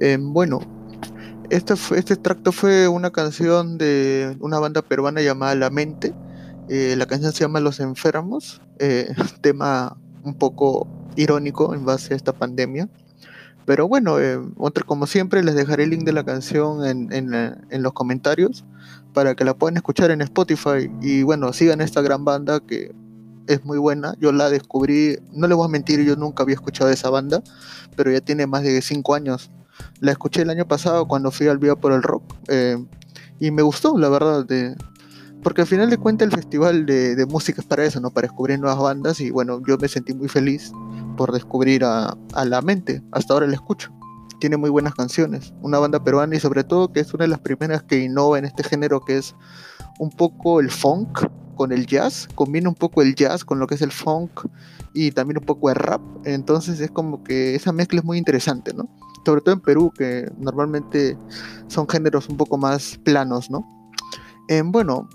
Eh, bueno, este, este extracto fue una canción de una banda peruana llamada La Mente. Eh, la canción se llama Los Enfermos, eh, tema un poco irónico en base a esta pandemia. Pero bueno, como siempre les dejaré el link de la canción en, en, en, los comentarios para que la puedan escuchar en Spotify. Y bueno, sigan esta gran banda que es muy buena. Yo la descubrí, no les voy a mentir, yo nunca había escuchado esa banda, pero ya tiene más de 5 años. La escuché el año pasado cuando fui al Viva por el Rock eh, y me gustó, la verdad, de, porque al final de cuentas el festival de, música es para eso, ¿no? Para descubrir nuevas bandas y bueno, yo me sentí muy feliz por descubrir a, a La Mente. Hasta ahora la escucho. Tiene muy buenas canciones. Una banda peruana y sobre todo que es una de las primeras que innova en este género que es un poco el funk con el jazz, combina un poco el jazz con lo que es el funk y también un poco el rap, entonces es como que esa mezcla es muy interesante, ¿no? Sobre todo en Perú, que normalmente son géneros un poco más planos, ¿no? Eh, bueno,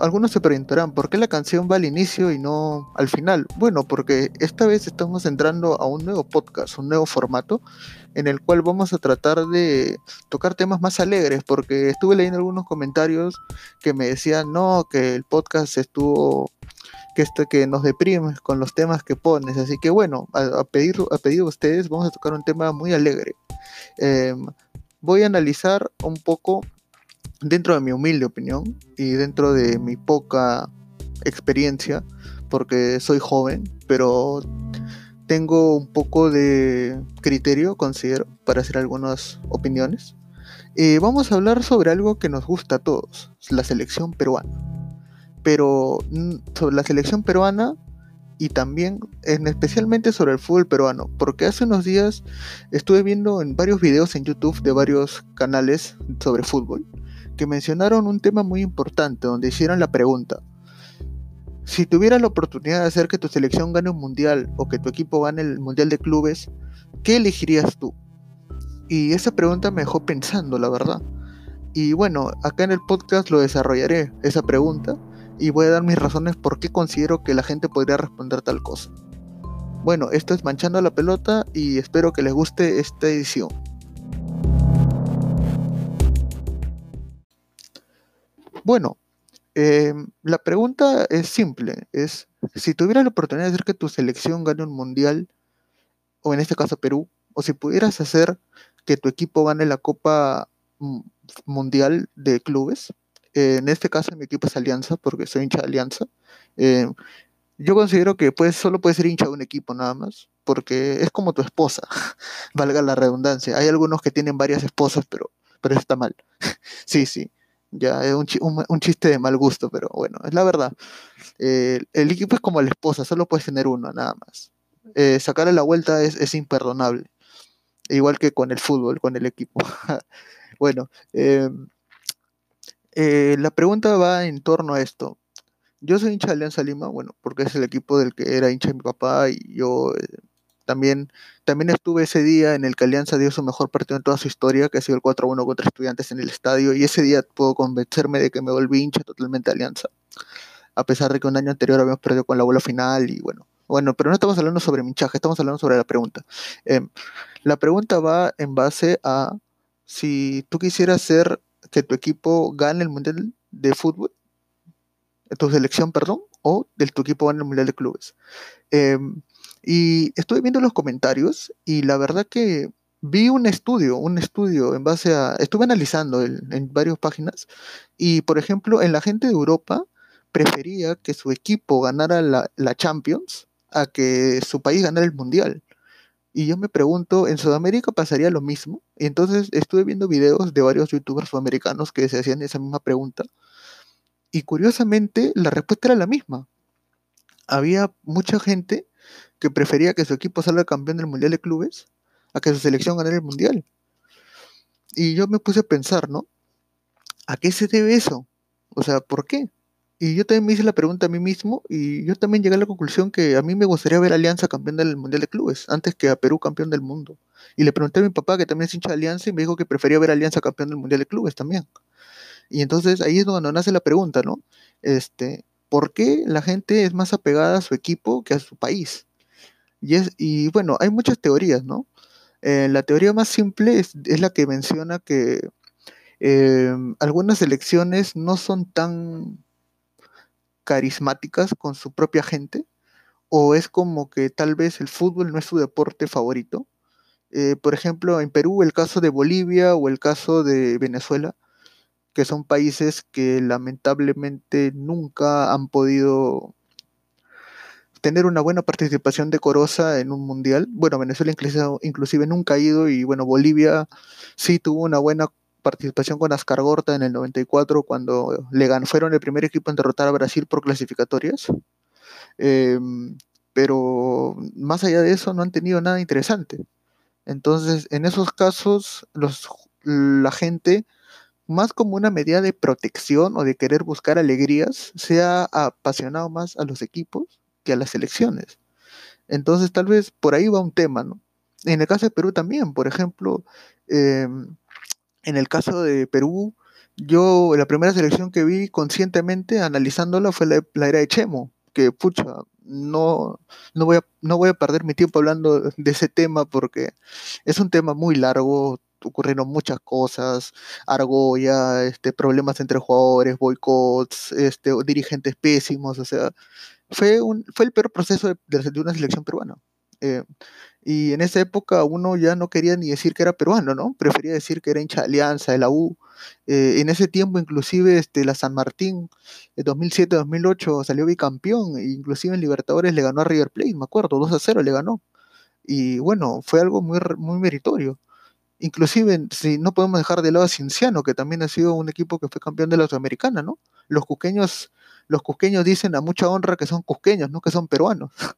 algunos se preguntarán, ¿por qué la canción va al inicio y no al final? Bueno, porque esta vez estamos entrando a un nuevo podcast, un nuevo formato, en el cual vamos a tratar de tocar temas más alegres, porque estuve leyendo algunos comentarios que me decían, no, que el podcast estuvo, que, este, que nos deprime con los temas que pones, así que bueno, a, a pedir a ustedes vamos a tocar un tema muy alegre. Em, voy a analizar un poco dentro de mi humilde opinión y dentro de mi poca experiencia, porque soy joven, pero tengo un poco de criterio, considero, para hacer algunas opiniones. Eh, vamos a hablar sobre algo que nos gusta a todos, la selección peruana. Pero sobre la selección peruana y también especialmente sobre el fútbol peruano, porque hace unos días estuve viendo en varios videos en YouTube de varios canales sobre fútbol que mencionaron un tema muy importante, donde hicieron la pregunta, si tuvieras la oportunidad de hacer que tu selección gane un mundial o que tu equipo gane el mundial de clubes, ¿qué elegirías tú? Y esa pregunta me dejó pensando, la verdad. Y bueno, acá en el podcast lo desarrollaré, esa pregunta, y voy a dar mis razones por qué considero que la gente podría responder tal cosa. Bueno, esto es Manchando la Pelota y espero que les guste esta edición. Bueno, em, la pregunta es simple, es si tuvieras la oportunidad de hacer que tu selección gane un mundial, o en este caso Perú, o si pudieras hacer que tu equipo gane la Copa Mundial de Clubes, eh, en este caso mi equipo es Alianza, porque soy hincha de Alianza, em, yo considero que pues, solo puedes ser hincha de un equipo nada más, porque es como tu esposa, valga la redundancia. Hay algunos que tienen varias esposas, pero, pero está mal. sí, sí. Ya es un, un, chiste de mal gusto, pero bueno, es la verdad. Eh, el equipo es como la esposa, solo puedes tener uno, nada más. Eh, sacarle la vuelta es, imperdonable. Igual que con el fútbol, con el equipo. bueno, em, eh, la pregunta va en torno a esto. Yo soy hincha de Alianza Lima, bueno, porque es el equipo del que era hincha mi papá y yo también, también estuve ese día en el que Alianza dio su mejor partido en toda su historia, que ha sido el 4-1 contra estudiantes en el estadio, y ese día puedo convencerme de que me volví hincha totalmente de Alianza, a pesar de que un año anterior habíamos perdido con la bola final y bueno. Bueno, pero no estamos hablando sobre mi hinchaje, estamos hablando sobre la pregunta. Em, la pregunta va en base a si tú quisieras hacer que tu equipo gane el Mundial de Fútbol, tu selección, perdón, o del tu equipo gane el Mundial de Clubes. Eh, y estuve viendo los comentarios y la verdad que vi un estudio, un estudio en base a, estuve analizando en varias páginas y por ejemplo en la gente de Europa prefería que su equipo ganara la Champions a que su país ganara el Mundial. Y yo me pregunto, ¿en Sudamérica pasaría lo mismo? Y entonces estuve viendo videos de varios youtubers sudamericanos que se hacían esa misma pregunta. Y curiosamente la respuesta era la misma. Había mucha gente que prefería que su equipo salga campeón del Mundial de Clubes a que su selección ganara el Mundial. Y yo me puse a pensar, ¿no? ¿A qué se debe eso? O sea, ¿por qué? Y yo también me hice la pregunta a mí mismo y yo también llegué a la conclusión que a mí me gustaría ver Alianza campeón del Mundial de Clubes antes que a Perú campeón del mundo. Y le pregunté a mi papá, que también es hincha de Alianza, y me dijo que prefería ver Alianza campeón del Mundial de Clubes también. Y entonces ahí es donde nace la pregunta, ¿no? Este, ¿Por qué la gente es más apegada a su equipo que a su país? Y, es, y bueno, hay muchas teorías, ¿no? Eh, la teoría más simple es, la que menciona que eh, algunas elecciones no son tan carismáticas con su propia gente, o es como que tal vez el fútbol no es su deporte favorito. Eh, por ejemplo, en Perú el caso de Bolivia o el caso de Venezuela, que son países que lamentablemente nunca han podido tener una buena participación decorosa en un mundial. Bueno, Venezuela inclusive, nunca ha ido y bueno, Bolivia sí tuvo una buena participación con Ascargorta en el 94 cuando le ganó, fueron el primer equipo en derrotar a Brasil por clasificatorias. Em, pero más allá de eso no han tenido nada interesante. Entonces, en esos casos, los, la gente, más como una medida de protección o de querer buscar alegrías, se ha apasionado más a los equipos que a las elecciones. Entonces, tal vez por ahí va un tema, ¿no? En el caso de Perú también, por ejemplo, em, en el caso de Perú, yo la primera selección que vi conscientemente analizándola fue la, era de Chemo, que pucha, no, no, voy a, no voy a perder mi tiempo hablando de ese tema porque es un tema muy largo, ocurrieron muchas cosas, argolla, este, problemas entre jugadores, boicots, este, dirigentes pésimos, o sea, fue, un, fue el peor proceso de, de una selección peruana. Eh, y en esa época uno ya no quería ni decir que era peruano, ¿no? Prefería decir que era hincha de Alianza, de la U. Eh, en ese tiempo, inclusive, este, la San Martín, en 2007-2008, salió bicampeón, e inclusive en Libertadores le ganó a River Plate, me acuerdo, 2 a 0 le ganó. Y bueno, fue algo muy, muy meritorio. Inclusive, si no podemos dejar de lado a Cinciano, que también ha sido un equipo que fue campeón de la Sudamericana, ¿no? Los cusqueños, los cusqueños dicen a mucha honra que son cusqueños, no que son peruanos.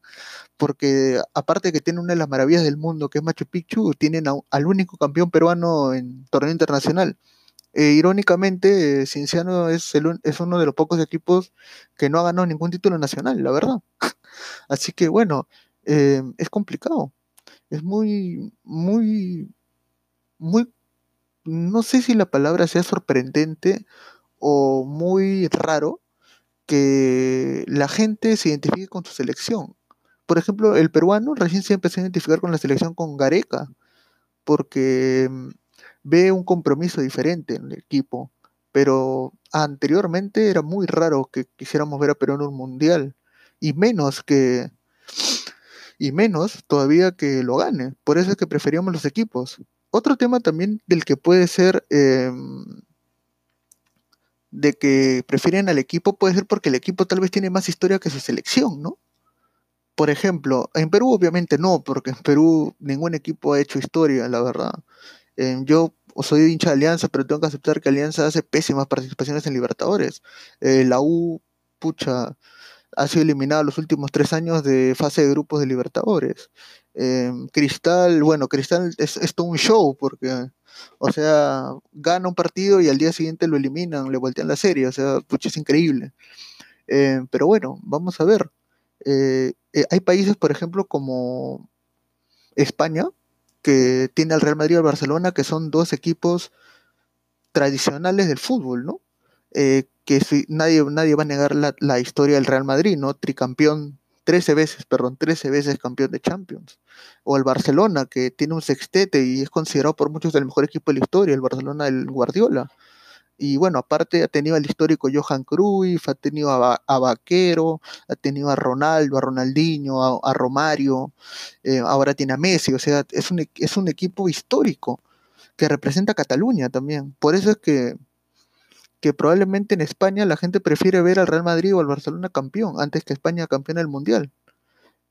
Porque aparte que tienen una de las maravillas del mundo, que es Machu Picchu, tienen al único campeón peruano en torneo internacional. E, irónicamente, Cinciano es, es uno de los pocos equipos que no ha ganado ningún título nacional, la verdad. Así que bueno, eh, es complicado. Es muy, muy muy, no sé si la palabra sea sorprendente o muy raro que la gente se identifique con su selección. Por ejemplo, el peruano recién se empezó a identificar con la selección con Gareca, porque mm, ve un compromiso diferente en el equipo. Pero anteriormente era muy raro que quisiéramos ver a Perú en un mundial. Y menos que. Y menos todavía que lo gane. Por eso es que preferíamos los equipos. Otro tema también del que puede ser em, de que prefieren al equipo puede ser porque el equipo tal vez tiene más historia que su selección, ¿no? Por ejemplo, en Perú obviamente no, porque en Perú ningún equipo ha hecho historia, la verdad. Em, yo soy hincha de Alianza, pero tengo que aceptar que Alianza hace pésimas participaciones en Libertadores. Eh, la U, pucha, ha sido eliminada los últimos tres años de fase de grupos de Libertadores. Em, Cristal, bueno, Cristal es, todo un show porque, o sea, gana un partido y al día siguiente lo eliminan, le voltean la serie, o sea, es increíble. Em, pero bueno, vamos a ver. Eh, eh, hay países, por ejemplo, como España, que tiene al Real Madrid y al Barcelona, que son dos equipos tradicionales del fútbol, ¿no? Eh, que nadie, nadie va a negar la, la, historia del Real Madrid, ¿no? Tricampeón 13 veces, perdón, 13 veces campeón de Champions. O el Barcelona, que tiene un sextete y es considerado por muchos el mejor equipo de la historia, el Barcelona del Guardiola. Y bueno, aparte ha tenido al histórico Johan Cruyff, ha tenido a, Vaquero, ha tenido a Ronaldo, a Ronaldinho, a, Romario, eh, ahora tiene a Messi, o sea, es un, es un equipo histórico que representa a Cataluña también. Por eso es que que probablemente en España la gente prefiere ver al Real Madrid o al Barcelona campeón antes que España campeona del Mundial.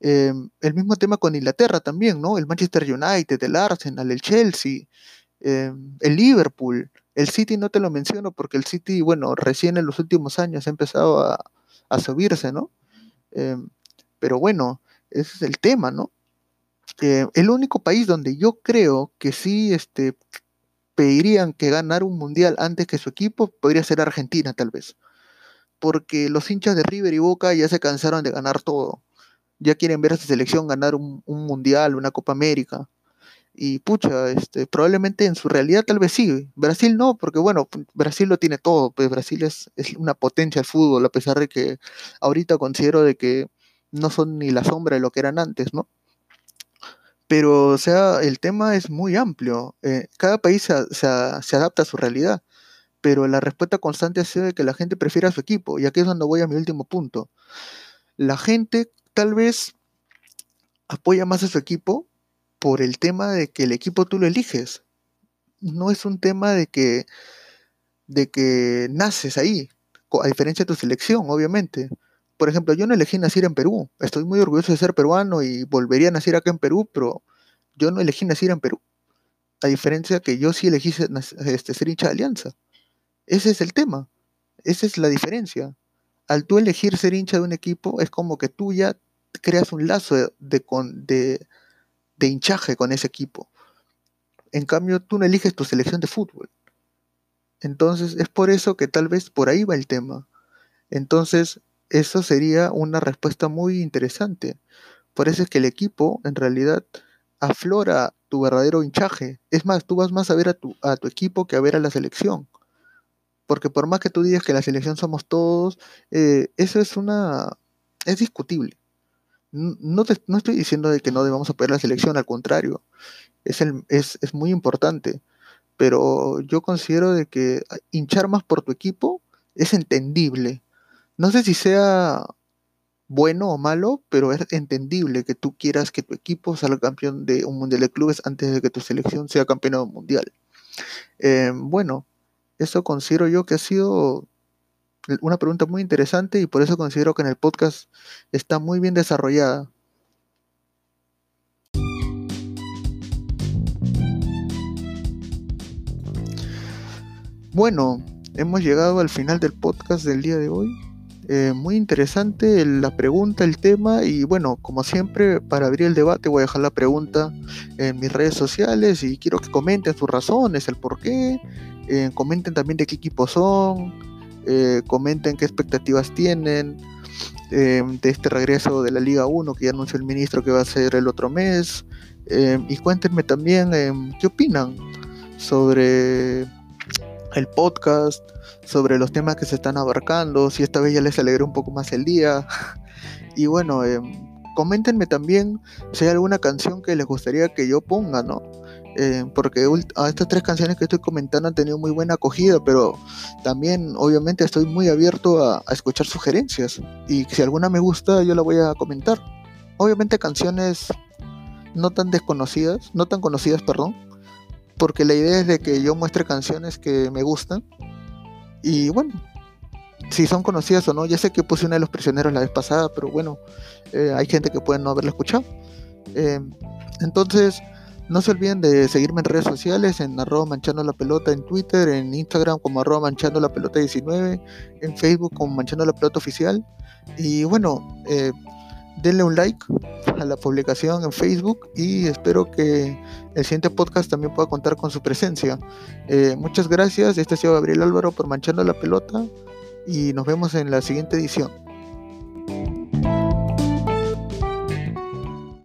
Em, el mismo tema con Inglaterra también, ¿no? El Manchester United, el Arsenal, el Chelsea, em, el Liverpool, el City no te lo menciono porque el City, bueno, recién en los últimos años ha empezado a, subirse, ¿no? Em, pero bueno, ese es el tema, ¿no? el único país donde yo creo que sí este, pedirían que ganar un mundial antes que su equipo, podría ser Argentina tal vez. Porque los hinchas de River y Boca ya se cansaron de ganar todo. Ya quieren ver a su selección ganar un, mundial, una Copa América. Y pucha, este, probablemente en su realidad tal vez sí. Brasil no, porque bueno, Brasil lo tiene todo. Pues Brasil es, es una potencia del fútbol, a pesar de que ahorita considero de que no son ni la sombra de lo que eran antes, ¿no? Pero, o sea, el tema es muy amplio. Eh, cada país se, se, adapta a su realidad. Pero la respuesta constante ha sido de que la gente prefiere a su equipo. Y aquí es donde voy a mi último punto. La gente tal vez apoya más a su equipo por el tema de que el equipo tú lo eliges. No es un tema de que, de que naces ahí, a diferencia de tu selección, obviamente. Por ejemplo, yo no elegí nacer en Perú. Estoy muy orgulloso de ser peruano y volvería a nacer acá en Perú, pero yo no elegí nacer en Perú. A diferencia que yo sí elegí este, ser hincha de Alianza. Ese es el tema. Esa es la diferencia. Al tú elegir ser hincha de un equipo, es como que tú ya creas un lazo de, de, de hinchaje con ese equipo. En cambio, tú no eliges tu selección de fútbol. Entonces, es por eso que tal vez por ahí va el tema. Entonces, eso sería una respuesta muy interesante. Por eso es que el equipo, en realidad, aflora tu verdadero hinchaje. Es más, tú vas más a ver a tu, a tu equipo que a ver a la selección. Porque por más que tú digas que la selección somos todos, eh, eso es una... es discutible. No, no estoy diciendo de que no debamos apoyar la selección, al contrario, es, el, es, es muy importante. Pero yo considero de que hinchar más por tu equipo es entendible. No sé si sea bueno o malo, pero es entendible que tú quieras que tu equipo salga campeón de un mundial de clubes antes de que tu selección sea campeón mundial. Eh, bueno, eso considero yo que ha sido una pregunta muy interesante y por eso considero que en el podcast está muy bien desarrollada. Bueno, hemos llegado al final del podcast del día de hoy. Eh, muy interesante la pregunta, el tema y bueno, como siempre, para abrir el debate voy a dejar la pregunta en mis redes sociales y quiero que comenten sus razones, el por qué, eh, comenten también de qué equipo son, eh, comenten qué expectativas tienen de este regreso de la Liga 1 que ya anunció el ministro que va a ser el otro mes y cuéntenme también qué opinan sobre el podcast, sobre los temas que se están abarcando, si esta vez ya les alegré un poco más el día. Y bueno, eh, coméntenme también si hay alguna canción que les gustaría que yo ponga, ¿no? Eh, porque a estas tres canciones que estoy comentando han tenido muy buena acogida, pero también obviamente estoy muy abierto a, a escuchar sugerencias y si alguna me gusta yo la voy a comentar. Obviamente canciones no tan desconocidas, no tan conocidas, perdón, porque la idea es de que yo muestre canciones que me gustan y bueno, si son conocidas o no, ya sé que puse una de los prisioneros la vez pasada, pero bueno, eh, hay gente que puede no haberla escuchado. Eh, entonces, no se olviden de seguirme en redes sociales, en arroba manchando la pelota en Twitter, en Instagram como arroba manchando la pelota 19, en Facebook como manchando la pelota oficial. Y bueno, eh, denle un like a la publicación en Facebook y espero que el siguiente podcast también pueda contar con su presencia. Eh, muchas gracias, este ha sido Gabriel Álvaro por Manchando la Pelota y nos vemos en la siguiente edición.